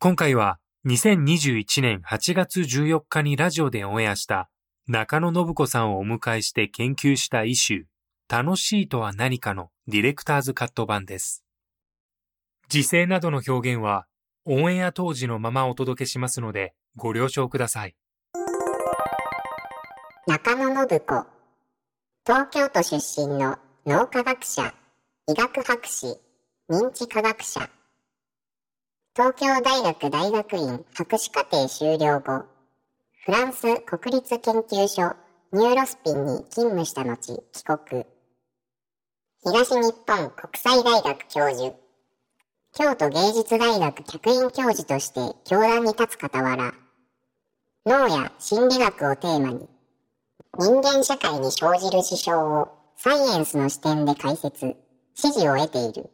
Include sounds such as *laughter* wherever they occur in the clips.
今回は2021年8月14日にラジオでオンエアした中野信子さんをお迎えして研究したイシュー楽しいとは何かのディレクターズカット版です。時勢などの表現はオンエア当時のままお届けしますのでご了承ください。中野信子東京都出身の脳科学者医学博士認知科学者東京大学大学院博士課程修了後フランス国立研究所ニューロスピンに勤務した後帰国東日本国際大学教授京都芸術大学客員教授として教壇に立つ傍ら脳や心理学をテーマに人間社会に生じる支障をサイエンスの視点で解説、支持を得ている。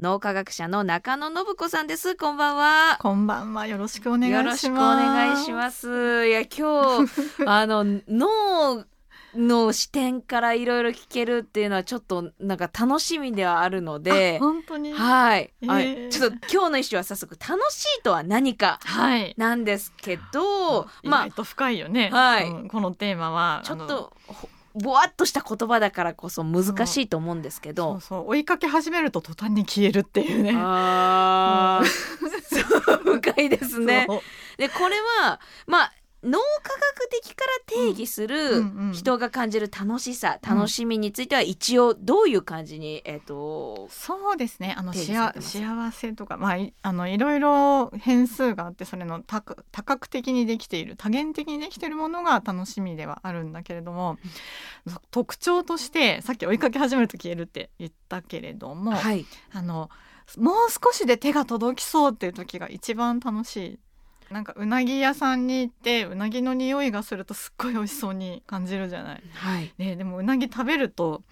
脳科学者の中野信子さんですこんばんはこんばんは。よろしくお願いします。よろしくお願いしますいや今日 *laughs* あの脳の視点からいろいろ聞けるっていうのはちょっとなんか楽しみではあるのであ本当に？はい、はいえーちょっと今日の一種は早速楽しいとは何かはい。なんですけどまあ意外と深いよね。はいうんこのテーマは。ちょっとほぼわっとした言葉だからこそ難しいと思うんですけそど。うそう追いかけ始めると途端に消えるっていうね。あー。*laughs* そう深いですね。でこれはまあ脳科学的から定義すうんるうんうん人が感じる楽しさ、うん楽しみについては一応どういう感じにえっ、とそうですね。あのし幸せとかまあいあのいろいろ変数があってそれの多角多角的にできている多元的にできているものが楽しみではあるんだけれども、特徴としてさっき追いかけ始めると消えるって言ったけれども、はいあのもう少しで手が届きそうっていう時が一番楽しい。なんかうなぎ屋さんに行ってうなぎの匂いがするとすっごい美味しそうに感じるじゃない。はい。ね、でもうなぎ食べると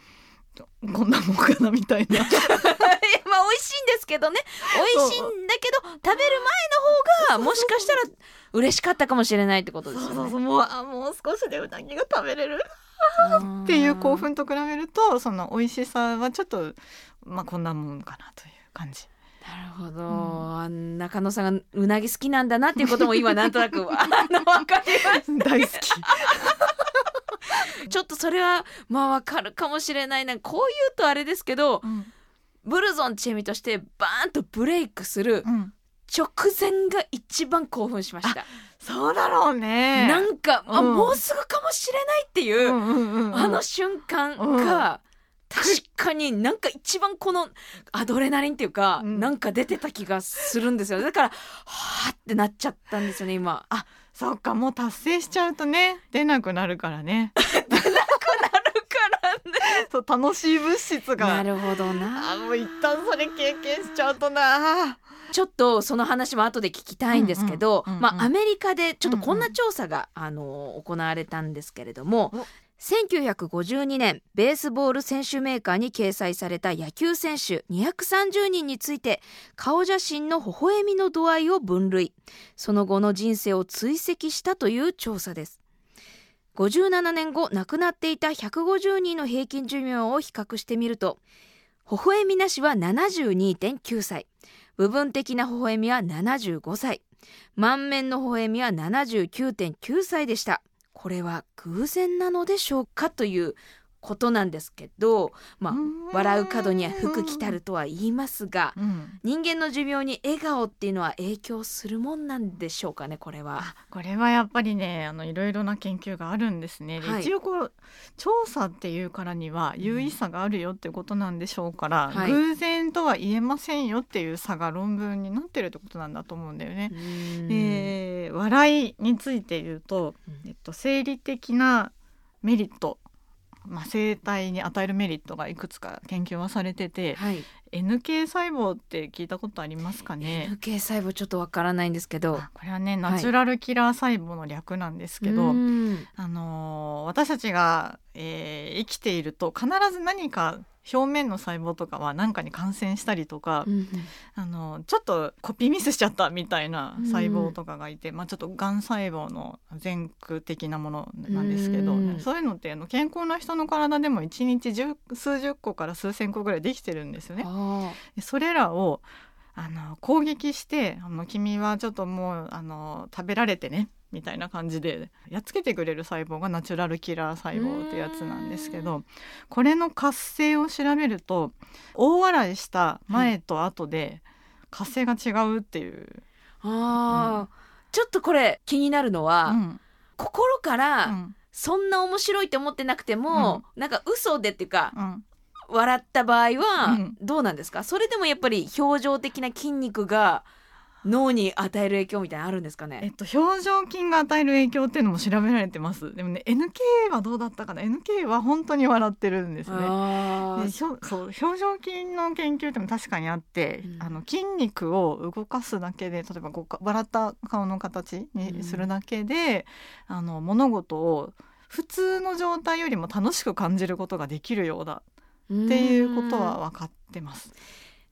こんなもんかなみたいな。*laughs* まあ美味しいんですけどね美味しいんだけど食べる前の方がもしかしたら嬉しかったかもしれないってことですよね。そうそうそうもうあもう少しでうなぎが食べれるっっていう興奮と比べるとその美味しさはちょっとまあこんなもんかなという感じ。なるほど、あ中野さんがうなぎ好きなんだなっていうことも今なんとなく *laughs* あの分かりまし大好き。た *laughs* ちょっとそれはまあわかるかもしれない。なこう言うとあれですけどうん。ブルゾンチェミとしてバーンとブレイクするうん。直前が一番興奮しました、そうだろうね。なんか、あうん。もうすぐかもしれないっていう、うんうんうんうん。あの瞬間が、確かになんか一番このアドレナリンっていうか、うんなんか出てた気がするんですよだからはあってなっちゃったんですよね今あそっかもう達成しちゃうとね出なくなるからね。なるからね *laughs* そう楽しい物質が。なるほどなあもう一旦それ経験しちゃうとな。ちょっとその話も後で聞きたいんですけど、うんうんうんうんまあアメリカでちょっとこんな調査が、あの行われたんですけれどもお1952年ベースボール選手メーカーに掲載された野球選手230人について顔写真の微笑みの度合いを分類。その後の人生を追跡したという調査です。57年後亡くなっていた150人の平均寿命を比較してみると微笑みなしは72.9歳部分的な微笑みは75歳満面の微笑みは79.9歳でした。これは偶然なのでしょうかということなんですけど、まあ笑う角には服着たるとは言いますがうん。人間の寿命に笑顔っていうのは影響するもんなんでしょうかねこれは。あこれはやっぱりねあのいろいろな研究があるんですね。ではい。一応こう調査っていうからには有意差があるよってことなんでしょうから、はい。偶然とは言えませんよっていう差が論文になってるってことなんだと思うんだよね。で笑いについて言うと、うん。えっと、生理的なメリット、まあ、生体に与えるメリットがいくつか研究はされててはい、NK 細胞って聞いたことありますかね？NK 細胞ちょっとわからないんですけど。あこれはねナチュラルキラー細胞の略なんですけど、うん。あのー私たちが、えー生きていると必ず何か表面の細胞とかは何かに感染したりとか、うんあのちょっとコピーミスしちゃったみたいな細胞とかがいて、まあ、ちょっとがん細胞の前駆的なものなんですけど、うん。そういうのってあの健康な人の体でも1日10数十個から数千個ぐらいできてるんですよね。それらをあの攻撃してあの君はちょっともうあの食べられてねみたいな感じでやっつけてくれる細胞がナチュラルキラー細胞ってやつなんですけどこれの活性を調べると大笑いした前と後で活性が違うっていう、あー、ちょっとこれ気になるのは、うん。心から、うん。そんな面白いって思ってなくても、なんか嘘でっていうかうん。笑った場合はうん。どうなんですか、それでもやっぱり表情的な筋肉が脳に与える影響みたいなのあるんですかね？えっと、表情筋が与える影響っていうのも調べられてます。でもね NK はどうだったかな？NK は本当に笑ってるんですね。でそう表情筋の研究っても確かにあって、うん。あの筋肉を動かすだけで例えばこうか笑った顔の形にするだけで、あの物事を普通の状態よりも楽しく感じることができるようだっていうことは分かってます。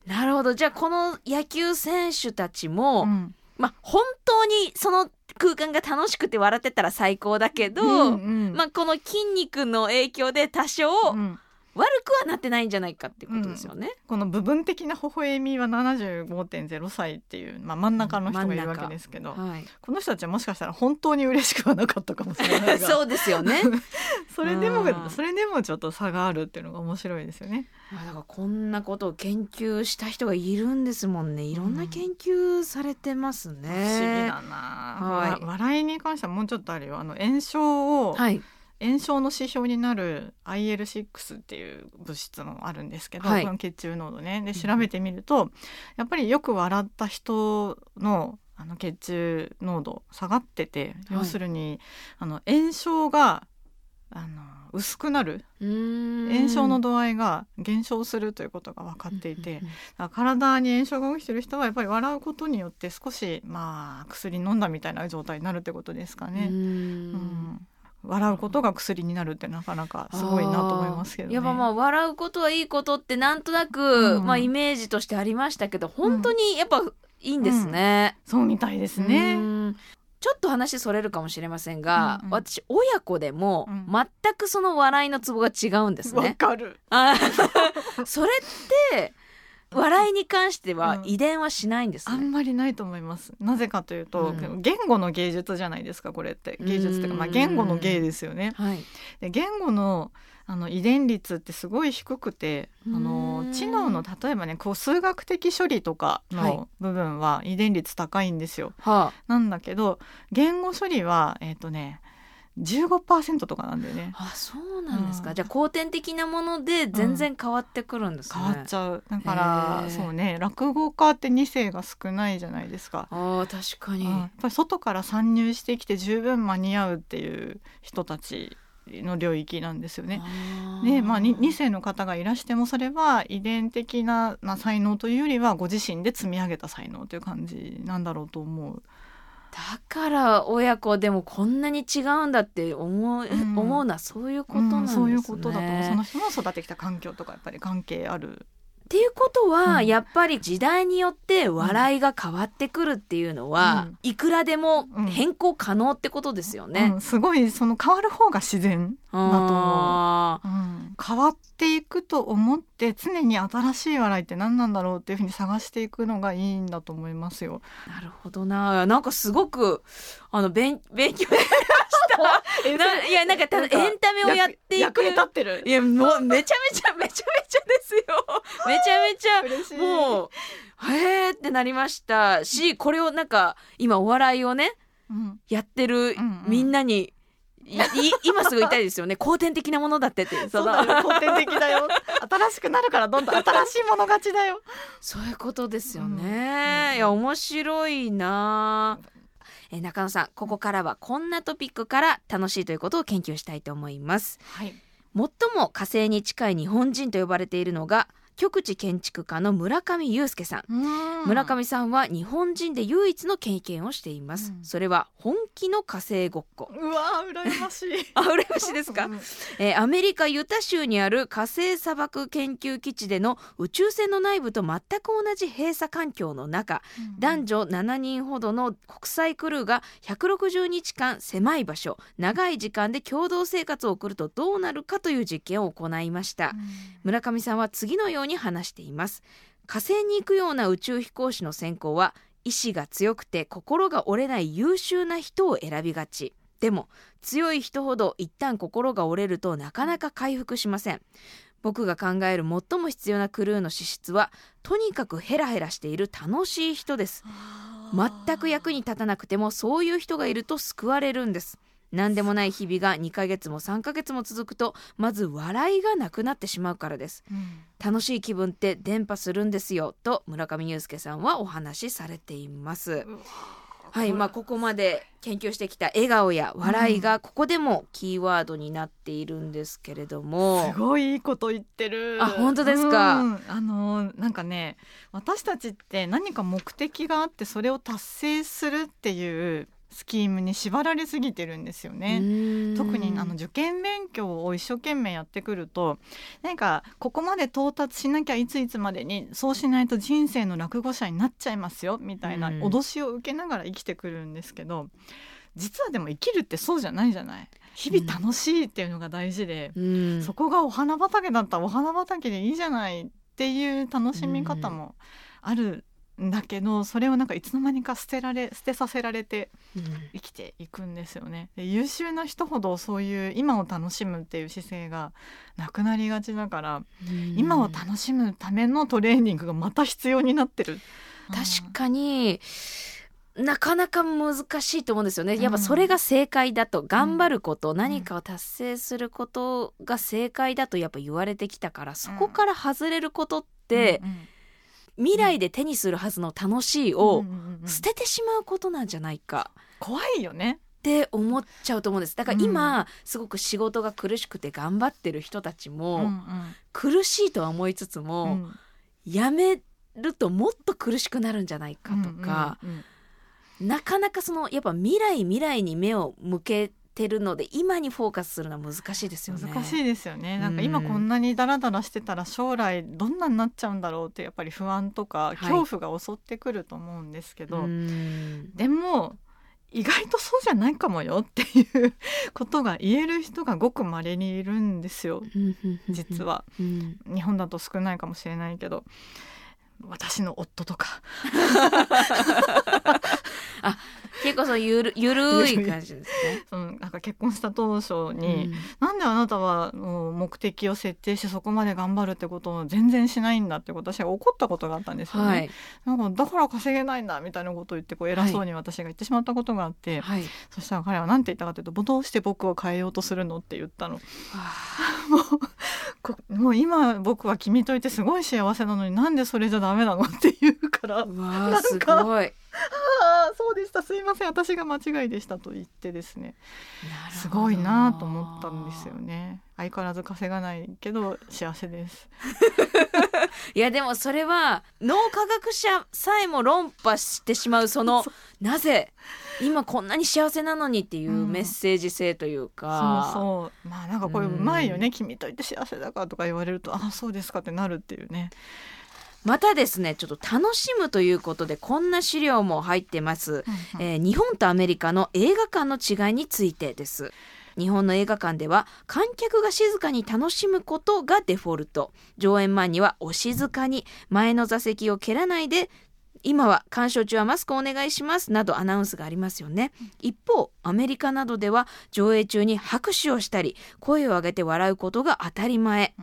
なるほど。じゃあこの野球選手たちも、うん。まあ本当にその空間が楽しくて笑ってたら最高だけど、うんうん。まあこの筋肉の影響で多少うん悪くはなってないんじゃないかってことですよね。この部分的な微笑みは75.0歳っていう、まあ、真ん中の人がいるわけですけど、はい、この人たちはもしかしたら本当に嬉しくはなかったかもしれないが *laughs* そうですよね。*laughs* それでもうんそれでもちょっと差があるっていうのが面白いですよね。まあだからこんなことを研究した人がいるんですもんね。いろんな研究されてますね。不思議だな、はいわ笑いに関してはもうちょっとあるよあの炎症を、はい。炎症の指標になる IL6 っていう物質もあるんですけど、はい。この血中濃度ね。で調べてみると、やっぱりよく笑った人のあの血中濃度下がってて、はい。要するにあの炎症があの薄くなる。炎炎症の度合いが減少するということが分かっていて、体に炎症が起きてる人はやっぱり笑うことによって少しまあ薬飲んだみたいな状態になるってことですかね。うん笑うことが薬になるってなかなかすごいなと思いますけどね。やっぱまあ笑うことはいいことってなんとなく、うんまあイメージとしてありましたけど本当にやっぱいいんですね。そうみたいですうね。んちょっと話それるかもしれませんが、うんうん私親子でもうん全くその笑いのツボが違うんですわ、ね。かる。あ *laughs* それって笑いに関してはうん遺伝はしないんですあね。んまりないと思います。なぜかというと、うん言語の芸術じゃないですかこれって芸術っていうか、まあ、うん言語の芸ですよね。はい。で言語のあの遺伝率ってすごい低くてあのうん知能の例えばねこう数学的処理とかはいの部分は遺伝率高いんですよ。はなんだけど言語処理はえっ、とね15%とかなんだよね。あ、あそうなんですか。うんじゃあ後天的なもので全然変わってくるんですね。変わっちゃうだかへらーそうね落語家って2世が少ないじゃないですか。ああ確かに。うんやっぱり外から参入してきて十分間に合うっていう人たちの領域なんですよね。あーでまあ、に2世の方がいらしてもそれは遺伝的な、まあ、才能というよりはご自身で積み上げた才能という感じなんだろうと思う。だから親子でもこんなに違うんだって思う,、うん。思うのはそういうことなんですね。そういうことだとその人の育ってきた環境とかやっぱり関係ある。っていうことは、うん。やっぱり時代によって笑いが変わってくるっていうのは、うん。いくらでもうん。変更可能ってことですようね。ん、すごいその変わる方が自然だと思う。変わっていくと思って常に新しい笑いって何なんだろうっていうふうに探していくのがいいんだと思いますよ。なるほどな。なんかすごくあの勉勉強 *laughs* いやなんかただエンタメをやっていく。役に立ってる。いやもうめちゃめちゃめちゃめちゃですよ。*laughs* めちゃめちゃもうへーってなりましたしこれをなんか今お笑いをねうん。やってるみんなに、今すぐ言いたいですよね。後天的なものだってって。*laughs* そうだよ古典的だよ。新しくなるからどんどん新しいもの勝ちだよ。*laughs* そういうことですようん。ね、いや面白いな。え中野さんここからはこんなトピックから楽しいということを研究したいと思います。はい。最も火星に近い日本人と呼ばれているのが極地建築家の村上祐介さん。村上さんは日本人で唯一の経験をしています、うん。それは本気の火星ごっこ。うわー羨ましい。*laughs* あ羨ましいですか？うん。えーアメリカユタ州にある火星砂漠研究基地での宇宙船の内部と全く同じ閉鎖環境の中男女7人ほどの国際クルーが160日間狭い場所長い時間で共同生活を送るとどうなるかという実験を行いました。村上さんは次のように話しています。火星に行くような宇宙飛行士の選考は意志が強くて心が折れない優秀な人を選びがち。でも強い人ほど一旦心が折れるとなかなか回復しません。僕が考える最も必要なクルーの資質はとにかくヘラヘラしている楽しい人です。全く役に立たなくてもそういう人がいると救われるんです何でもない日々が2ヶ月も3ヶ月も続くとまず笑いがなくなってしまうからです。うん。楽しい気分って伝播するんですよと村上祐介さんはお話しされています。はいまあここまで研究してきた笑顔や笑いがここでもキーワードになっているんですけれども。すごいいいこと言ってる。あ本当ですか？うん。あのなんかね私たちって何か目的があってそれを達成するっていうスキームに縛られすぎてるんですよね。特にあの受験勉強を一生懸命やってくるとなんかここまで到達しなきゃいついつまでにそうしないと人生の落語者になっちゃいますよみたいなうん。脅しを受けながら生きてくるんですけど実はでも生きるってそうじゃないじゃない。日々楽しいっていうのが大事で、うん。そこがお花畑だったらお花畑でいいじゃないっていう楽しみ方もあるんだけど、それをなんかいつの間にか捨てられ捨てさせられて生きていくんですよね。で優秀な人ほどそういう今を楽しむっていう姿勢がなくなりがちだから、うん。今を楽しむためのトレーニングがまた必要になってる。確かになかなか難しいと思うんですよね。ん。やっぱそれが正解だと頑張ること、何かを達成することが正解だとやっぱ言われてきたからそこから外れることってうんうん未来で手にするはずの楽しいを捨ててしまうことなんじゃないか。怖いよね。って思っちゃうと思うんです。だから今、すごく仕事が苦しくて頑張ってる人たちも、うんうん。苦しいとは思いつつも、うん。やめるともっと苦しくなるんじゃないかとか、なかなかそのやっぱ未来未来に目を向けてるので今にフォーカスするのは難しいですよね。難しいですよね。なんか今うんこんなにダラダラしてたら将来どんなになっちゃうんだろうってやっぱり不安とかい。恐怖が襲ってくると思うんですけど、うん。でも意外とそうじゃないかもよっていうことが言える人がごく稀にいるんですよ。実は。うん。日本だと少ないかもしれないけど私の夫とか *laughs* 結構そうゆる *laughs* ゆるい感じですね。そのなんか結婚した当初に、うんなんであなたはもう目的を設定してそこまで頑張るってことを全然しないんだって私が怒ったことがあったんですよね。はいなんかだから稼げないんだみたいなことを言ってこう偉そうに私が言ってしまったことがあって、はい。そしたら彼は何て言ったかというと「どうして僕を変えようとするの?」って言ったの。あ *laughs* もうこもう今僕は君といてすごい幸せなのになんでそれじゃダメなの？って言うから「ーうわーすごい。ああそうでした。すいません。私が間違いでした」と言ってですね。すごいなと思ったんですよね。相変わらず稼がないけど幸せです。*laughs* いやでもそれは脳科学者さえも論破してしまうその *laughs* なぜ今こんなに幸せなのにっていうメッセージ性というか、そうそう。まあなんかこれうまいよね、君といて幸せだからとか言われるとあそうですかってなるっていうね。またですねちょっと楽しむということでこんな資料も入ってます、えー日本とアメリカの映画館の違いについてです。日本の映画館では観客が静かに楽しむことがデフォルト。上演前にはお静かに前の座席を蹴らないで今は鑑賞中はマスクお願いしますなどアナウンスがありますよね。一方アメリカなどでは上映中に拍手をしたり声を上げて笑うことが当たり前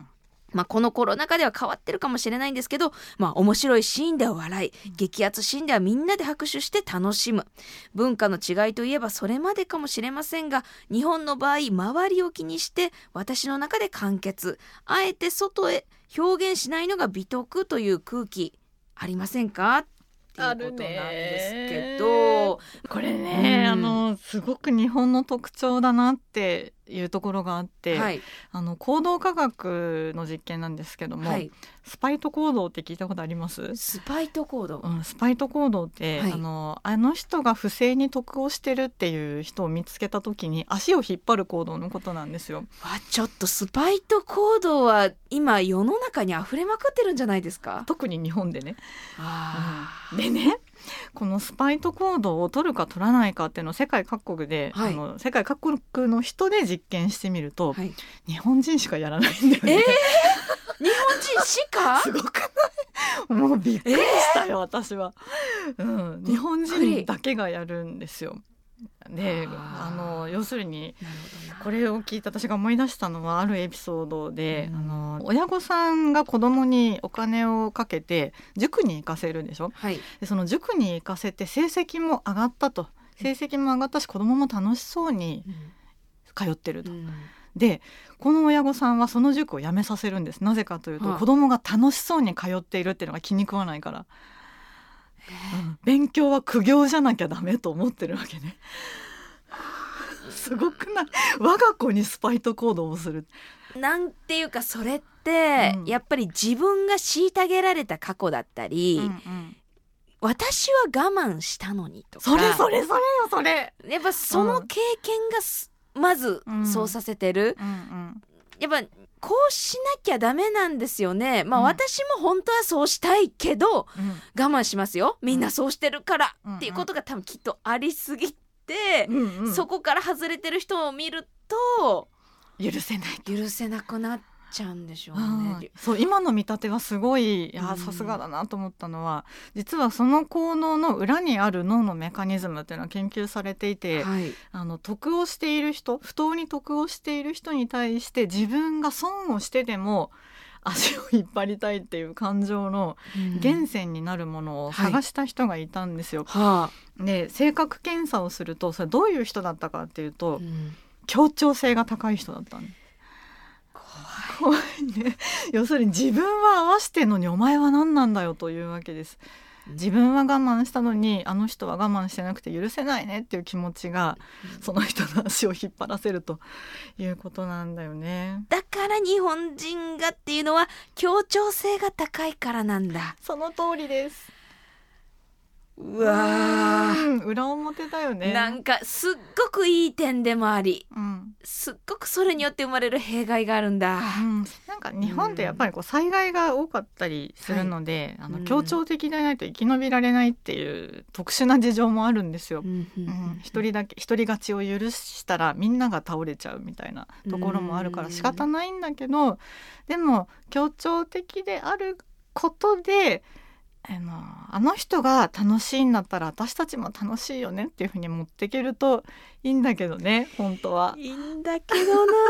まあ、このコロナ禍では変わってるかもしれないんですけど、まあ、面白いシーンでは笑い、激アツシーンではみんなで拍手して楽しむ。文化の違いといえばそれまでかもしれませんが、日本の場合、周りを気にして、私の中で完結。あえて外へ表現しないのが美徳という空気、ありませんか？っていうことなんですけど、これね、うん。あのすごく日本の特徴だなっていうところがあって、はい、あの行動科学の実験なんですけども、はい、スパイト行動って聞いたことあります？スパイト行動。うん、スパイト行動って、はい。あのあの人が不正に得をしてるっていう人を見つけた時に足を引っ張る行動のことなんですよ。わちょっとスパイト行動は今世の中に溢れまくってるんじゃないですか？特に日本でね。あでねこのスパイト行動を取るか取らないかっていうのを世界各国で、はい。あの世界各国の人で実験してみると、はい、日本人しかやらないんだよね。日本人しか？*laughs* すごくない？もうびっくりしたよ、私は、うん、日本人だけがやるんですよ。であの要するにこれを聞いて私が思い出したのはあるエピソードで、うん。あの親御さんが子供にお金をかけて塾に行かせるでしょ？はい。でその塾に行かせて成績も上がったと。成績も上がったし子供も楽しそうに通ってると。でこの親御さんはその塾を辞めさせるんです。なぜかというと、はい子供が楽しそうに通っているっていうのが気に食わないから、うん *laughs* 勉強は苦行じゃなきゃダメと思ってるわけね。すごくない？我が子にスパイト行動をする。なんていうかそれって、うん。やっぱり自分が虐げられた過去だったり、私は我慢したのにとか。それそれそれよそれ、やっぱその経験がす、まずうん。そうさせてる、うんうん。やっぱこうしなきゃダメなんですよね。まあ、うん。私も本当はそうしたいけどうん。我慢しますよ。みんなそうしてるから、うん。っていうことが多分きっとありすぎて、うんうん。そこから外れてる人を見ると許せない許せなくなっちゃうんでしょううんね。そう今の見立てはすごいさすがだなと思ったのは実はその行動の裏にある脳のメカニズムっていうのは研究されていて、はい、あの得をしている人不当に得をしている人に対して自分が損をしてでも足を引っ張りたいっていう感情の源泉になるものを探した人がいたんですよ。はあ、で性格検査をするとそれどういう人だったかっていうと、うん。協調性が高い人だったんです怖いね要するに自分は合わしてんのにお前は何なんだよというわけです。自分は我慢したのにあの人は我慢してなくて許せないねっていう気持ちがその人の足を引っ張らせるということなんだよね。だから日本人がっていうのは協調性が高いからなんだ。その通りですうわ裏表だよね。なんかすっごくいい点でもあり。うんすっごくそれによって生まれる弊害があるんだ。うん、なんか日本ってやっぱりこう災害が多かったりするので、あうんの協調的でないと生き延びられないっていう特殊な事情もあるんですよ。う。んうん。うん、一人だけ一人勝ちを許したらみんなが倒れちゃうみたいなところもあるから仕方ないんだけどでも協調的であることであのあの人が楽しいんだったら私たちも楽しいよねっていうふうに持っていけるといいんだけどね本当は。いいんだけどな *laughs*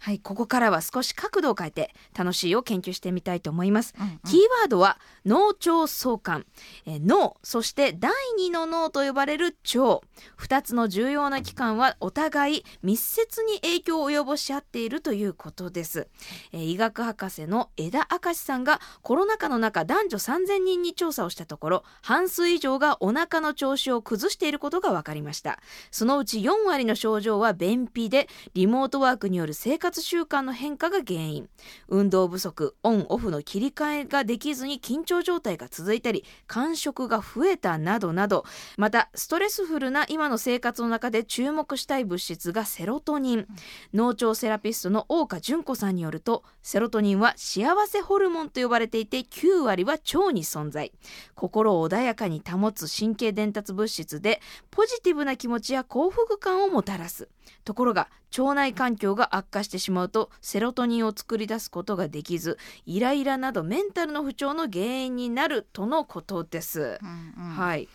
はいここからは少し角度を変えて楽しいを研究してみたいと思います。うんうん。キーワードは脳腸相関、えー脳そして第二の脳と呼ばれる腸。2つの重要な器官はお互い密接に影響を及ぼし合っているということです、えー医学博士の枝明さんがコロナ禍の中男女3000人に調査をしたところ半数以上がお腹の調子を崩していることが分かりました。そのうち4割の症状は便秘でリモートワークによる生活習慣の変化が原因。運動不足オンオフの切り替えができずに緊張状態が続いたり間食が増えたなどなどまたストレスフルな今の生活の中で注目したい物質がセロトニン。脳腸セラピストの大岡純子さんによるとセロトニンは幸せホルモンと呼ばれていて9割は腸に存在。心を穏やかに保つ神経伝達物質でポジティブな気持ちや幸福感をもたらすところが腸内環境が悪化してしまうとセロトニンを作り出すことができずイライラなどメンタルの不調の原因になるとのことです。うんうん。はい、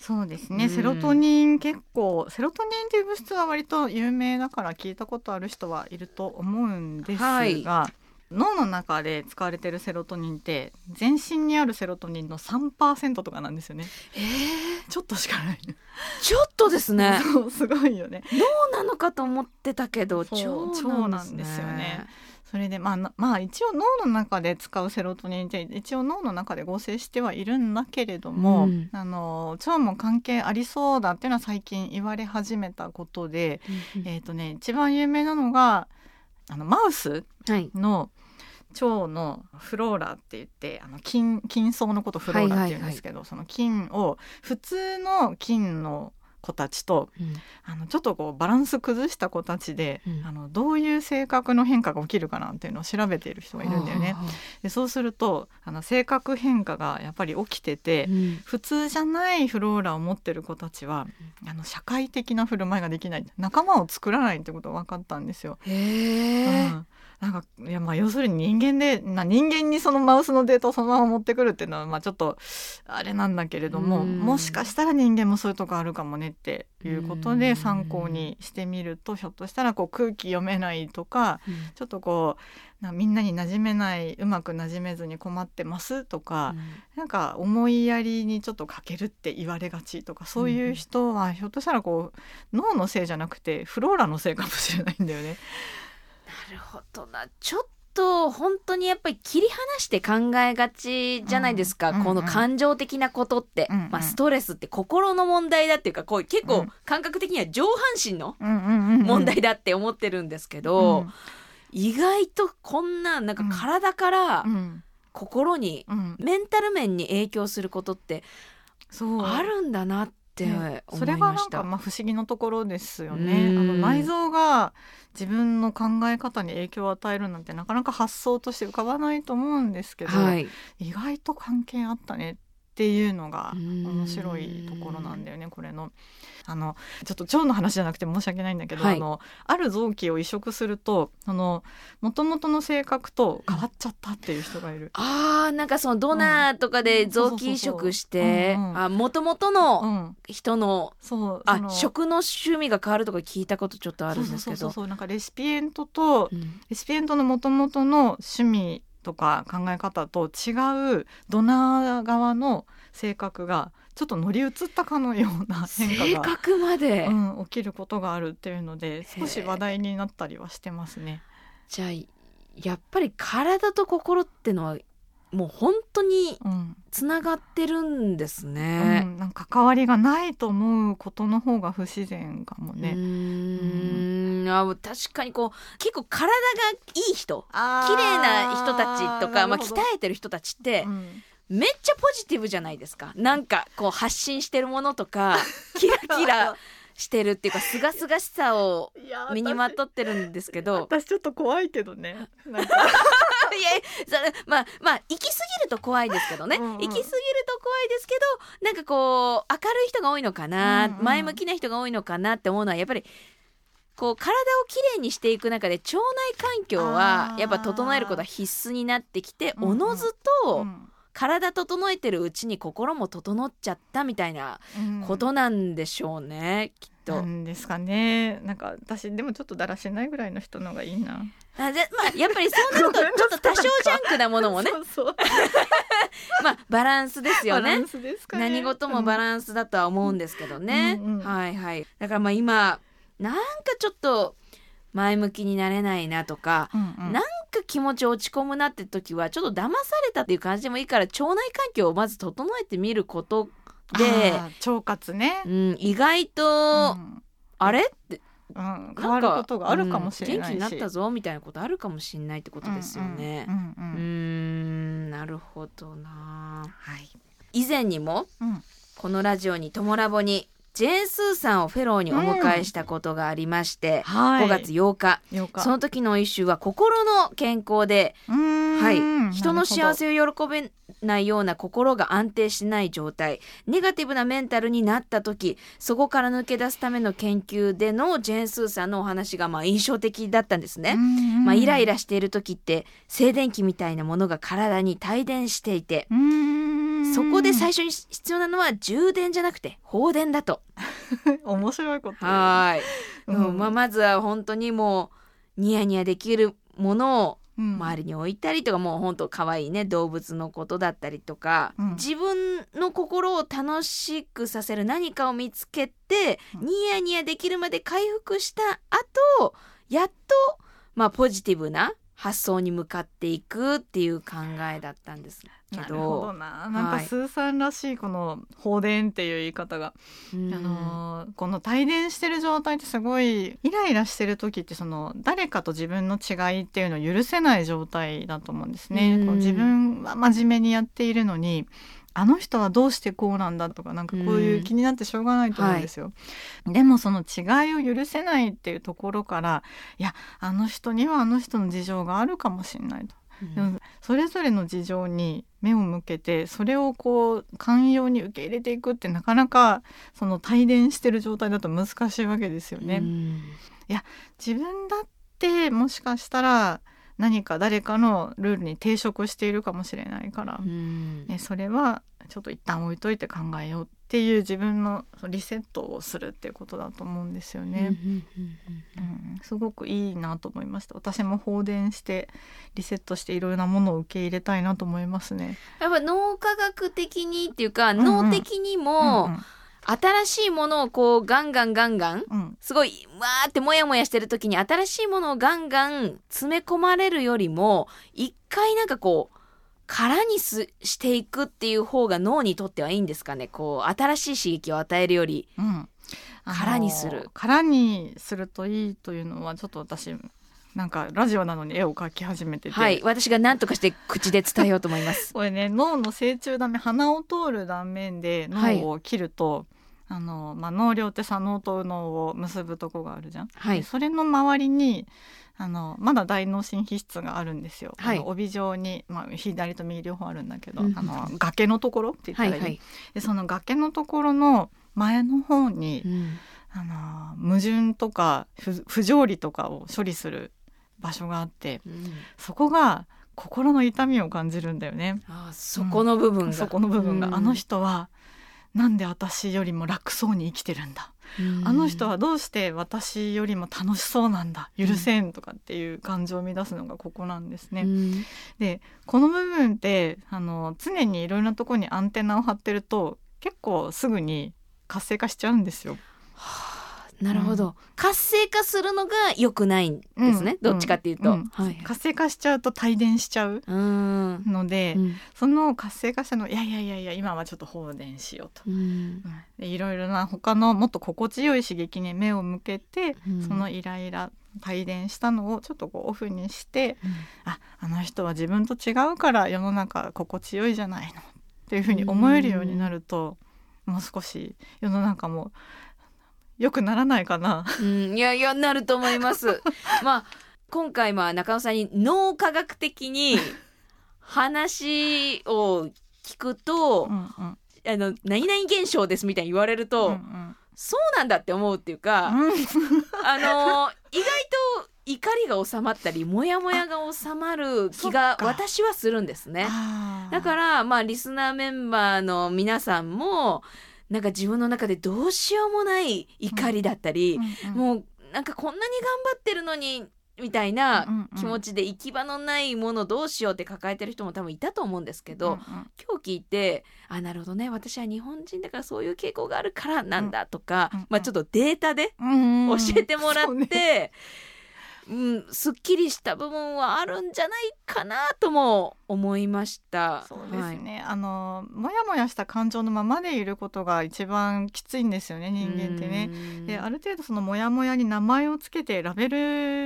そうですね、うん。セロトニン結構セロトニンっていう物質は割と有名だから聞いたことある人はいると思うんですが、はい。脳の中で使われてるセロトニンって全身にあるセロトニンの3%とかなんですよね。えー、ちょっとしかない。ちょっとですね。そうすごいよね。脳なのかと思ってたけどそう腸腸なんですすよね。それでまあなまあ一応脳の中で使うセロトニンって一応脳の中で合成してはいるんだけれども、うん。あの腸も関係ありそうだっていうのは最近言われ始めたことで、えっ、とね一番有名なのがあのマウスはい。の腸のフローラって言ってあの菌菌層のことフローラって言うんですけど、その菌を普通の菌の子たちとあのちょっとこうバランス崩した子たちで、うん。あのどういう性格の変化が起きるかなっていうのを調べている人がいるんだよね。でそうするとあの性格変化がやっぱり起きてて、うん。普通じゃないフローラを持ってる子たちは、あの社会的な振る舞いができない。仲間を作らないってことが分かったんですよ。へえ、うんなんかいやまあ要するに人間でな人間にそのマウスのデータをそのまま持ってくるっていうのはまあちょっとあれなんだけれどもうん。もしかしたら人間もそういうとこあるかもねっていうことうん。で参考にしてみるとひょっとしたらこう空気読めないとかちょっとこうなみんなに馴染めないうまく馴染めずに困ってますとか、なんか思いやりにちょっと欠けるって言われがちとかそういう人はひょっとしたらこう脳のせいじゃなくてフローラのせいかもしれないんだよね。なるほどな。ちょっと本当にやっぱり切り離して考えがちじゃないですか、うんこのうんうん。感情的なことって、うんうん。まあ、ストレスって心の問題だっていうかこう結構うん感覚的には上半身のうんうんうんうん問題だって思ってるんですけど、意外とこんななんか体からうん。うん心にうん。メンタル面に影響することってそう。あるんだなって思いねました。それがなんかまあ不思議なところですよね。あうんの内臓が自分の考え方に影響を与えるなんてなかなか発想として浮かばないと思うんですけど、はい、意外と関係あったねっていうのがうん。面白いところなんだよねこれの。あのちょっと腸の話じゃなくて申し訳ないんだけど、はい。あのある臓器を移植するとその元々の性格と変わっちゃったっていう人がいる。あーなんかそのドナーとかで臓器移植してうんそうそうそううん。そうあその食の趣味が変わるとか聞いたことちょっとあるんですけど。そうそうそうそう。なんかレシピエントとうん。レシピエントの元々の趣味とか考え方と違うドナー側の性格がちょっと乗り移ったかのような変性化が、格まで、うん、起きることがあるっていうので少し話題になったりはしてますね。じゃあやっぱり体と心ってのはもう本当にうん。つながってるんですうね。ん、なんか関わりがないと思うことの方が不自然かもうね。ーん。あ確かにこう結構体がいい人綺綺麗な人たちとかまあ、鍛えてる人たちってうん。めっちゃポジティブじゃないですか。なんかこう発信してるものとか *laughs* キラキラしてるっていうかすがすがしさを身にまとってるんですけど。私ちょっと怖いけどね。*laughs* いやそれまあまあ行き過ぎると怖いですけどね。うんうん。行き過ぎると怖いですけどなんかこう明るい人が多いのかな、うんうん。前向きな人が多いのかなって思うのはやっぱりこう体をきれいにしていく中で腸内環境はやっぱ整えることは必須になってきてうんうん。おのずとうん。体整えてるうちに心も整っちゃったみたいなうん。ことなんでしょうね、きっなと。んですかね。なんか私でもちょっとだらしないぐらいの人のがいいな。あでまあやっぱりそうなるとちょっと多少ジャンクなものもねそうそう *laughs* まあバランスですよねバラン。スですかね。何事もバンランスだとは思うんですけどね、うんうんはいはいだからまあ今なんかちょっと前向きになれないなとか、うんうんなんか気持ち落ち込むなって時はちょっと騙されたっていう感じでもいいから腸内環境をまず整えてみることで、腸活ね。うん、意外と、うん。あれってうん、変わることがあるかもしれないし。うん元気になったぞみたいなことあるかもしれないってことですよね。う。んなるほどな。はい。以前にもうん。このラジオに「トモラボ」にジェーン・スーさんをフェローにお迎えしたことがありまして、はい。5月8日。8日。その時の一首は心の健康で、うーん。はい、人の幸せを喜べないような心が安定しない状態。ネガティブなメンタルになった時そこから抜け出すための研究でのジェーン・スーさんのお話がまあ印象的だったんですね。まあ、イライラしている時って静電気みたいなものが体に帯電していてそこで最初に必要なのは充電じゃなくて放電だと。*laughs* 面白いこと。はーい、うん。うんまあ、まずは本当にもうニヤニヤできるものをうん周りに置いたりとか、もう本当可愛いね動物のことだったりとか、うん。自分の心を楽しくさせる何かを見つけて、うん。ニヤニヤできるまで回復した後やっと、まあ、ポジティブな発想に向かっていくっていう考えだったんですけどなるほどななんはいかスーさんらしいこの放電っていう言い方が、うんあのーこの帯電してる状態ってすごいイライラしてる時ってその誰かと自分の違いっていうのを許せない状態だと思うんですね。うんこう自分は真面目にやっているのにあの人はどうしてこうなんだとかなんかこういう気になってしょうがないと思うんですよ。でもその違いを許せないっていうところからいやあの人にはあの人の事情があるかもしれないと。でもそれぞれの事情に目を向けてそれをこう寛容に受け入れていくってなかなかその帯電してる状態だと難しいわけですよね。うん。自分だってもしかしたら何か誰かのルールに抵触しているかもしれないから、うん。ね、それはちょっと一旦置いといて考えようっていう自分のリセットをするっていうことだと思うんですよね。うん。すごくいいなと思いました。私も放電してリセットしていろいろなものを受け入れたいなと思いますね。やっぱ脳科学的にっていうか、んうん。脳的にも新しいものをこうガンガンガンガンうん。うんすごいわーってモヤモヤしてる時に新しいものをガンガン詰め込まれるよりも一回なんかこう空にすしていくっていう方が脳にとってはいいんですかね？こう新しい刺激を与えるより。うん。空にする。空にするといいというのはちょっと私なんかラジオなのに絵を描き始めてて、はい。私が何とかして口で伝えようと思います。*laughs* これね脳の正中断面鼻を通る断面で脳を切ると、あのまあ、脳梁って左脳と右脳を結ぶとこがあるじゃん。はい。でそれの周りにあのまだ大脳新皮質があるんですよ。はい。帯状に、まあ、左と右両方あるんだけど、うんあの崖のところって言ったらいい、はいはい。でその崖のところの前の方に、うん。あの矛盾とか不不条理とかを処理する場所があってうん。そこが心の痛みを感じるんだよね。あーそこの部分が、そこの部分が、うん。あの人はなんで私よりも楽そうに生きてるんだ、うんあの人はどうして私よりも楽しそうなんだ許せんとかっていう感情を生み出すのがここなんですね。うんでこの部分ってあの常にいろいろなところにアンテナを張ってると結構すぐに活性化しちゃうんですよ。なるほど、活性化するのが良くないんですね、うん。どっちかっていうと、うんはい活性化しちゃうと帯電しちゃう。うん。ので、うん。その活性化したのいやいやいやいや今はちょっと放電しようと。うん。でいろいろな他のもっと心地よい刺激に目を向けて、うん。そのイライラ帯電したのをちょっとこうオフにしてああの人は自分と違うから世の中心地よいじゃないの。っていうふうに思えるようになると、もう少し世の中も良くならないかな。うん、いやいやなると思います。*laughs* まあ今回まあ中野さんに脳科学的に *laughs* 話を聞くと、うんうんあの何々現象ですみたいに言われると、うんそうなんだって思うっていうか、うんあの意外と怒りが収まったりモヤモヤが収まる気が私はするんですね。だからまあリスナーメンバーの皆さんもなんか自分の中でどうしようもない怒りだったり、うんうん。もうなんかこんなに頑張ってるのにみたいなうんうん気持ちで行き場のないものどうしようって抱えてる人も多分いたと思うんですけど、うんうん今日聞いてあなるほどね。私は日本人だからそういう傾向があるからなんだとか、うんうん。まあちょっとデータでうんうん。教えてもらって、うん、すっきりした部分はあるんじゃないかなとも思いました。そうですね、あのモヤモヤした感情のままでいることが一番きついんですよねはい、人間ってね。ねである程度そのモヤモヤに名前をつけてラベ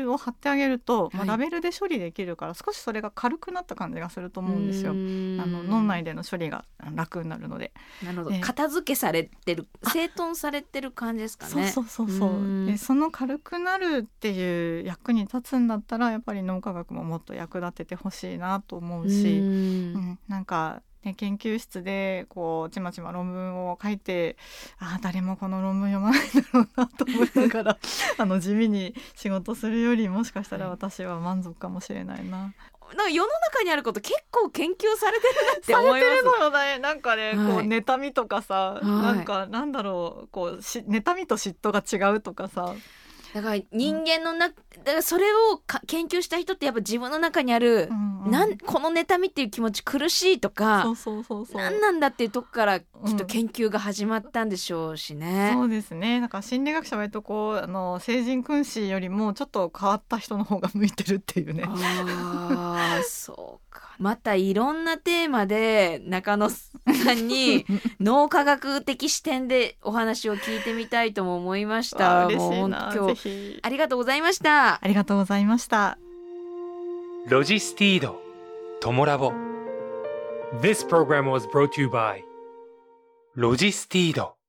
ルを貼ってあげると、まあはいラベルで処理できるから少しそれが軽くなった感じがすると思うんですよ。あの脳内での処理が楽になるので。なるほど、ね片付けされてる整頓されてる感じですかね。そうそうそうそううんでその軽くなるっていう役に立つんだったらやっぱり脳科学ももっと役立ててほしいなと思うし、うん。うん、なんか、ね、研究室でこうちまちま論文を書いてあー誰もこの論文読まないんだろうなと思いながら *laughs* あの地味に仕事するよりもしかしたら私は満足かもしれないな。なんか世の中にあること結構研究されてるなってさ思います。れてるのよね。なんかね、こはい。う妬みとかさ、い。なんかなんだろうこうし妬みと嫉妬が違うとかさだから人間のな、だからそれをか研究した人ってやっぱ自分の中にある、うんうんなんこの妬みっていう気持ち苦しいとかそうそうそうそう何なんだっていうとこからきっとうん研究が始まったんでしょうしね。そうですね。だから心理学者は割とこうあの成人君子よりもちょっと変わった人の方が向いてるっていうね。ああそうかまたいろんなテーマで中野さんに *laughs* 脳科学的視点でお話を聞いてみたいとも思いましわた。今日ぜひ。ありがとうございました。ありがとうございました。ロジスティード、トモラボ。This program was brought to you by ロジスティード。